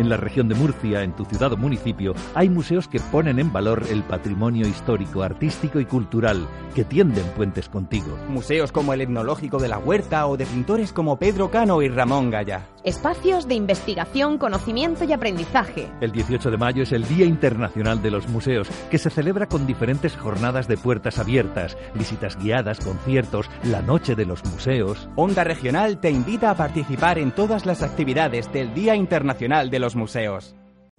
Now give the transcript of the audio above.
En la región de Murcia, en tu ciudad o municipio, hay museos que ponen en valor el patrimonio histórico, artístico y cultural, que tienden puentes contigo. Museos como el Etnológico de la Huerta o de pintores como Pedro Cano y Ramón Gaya. Espacios de investigación, conocimiento y aprendizaje. El 18 de mayo es el Día Internacional de los Museos, que se celebra con diferentes jornadas de puertas abiertas, visitas guiadas, conciertos, la Noche de los Museos. Onda Regional te invita a participar en todas las actividades del Día Internacional de los Museos.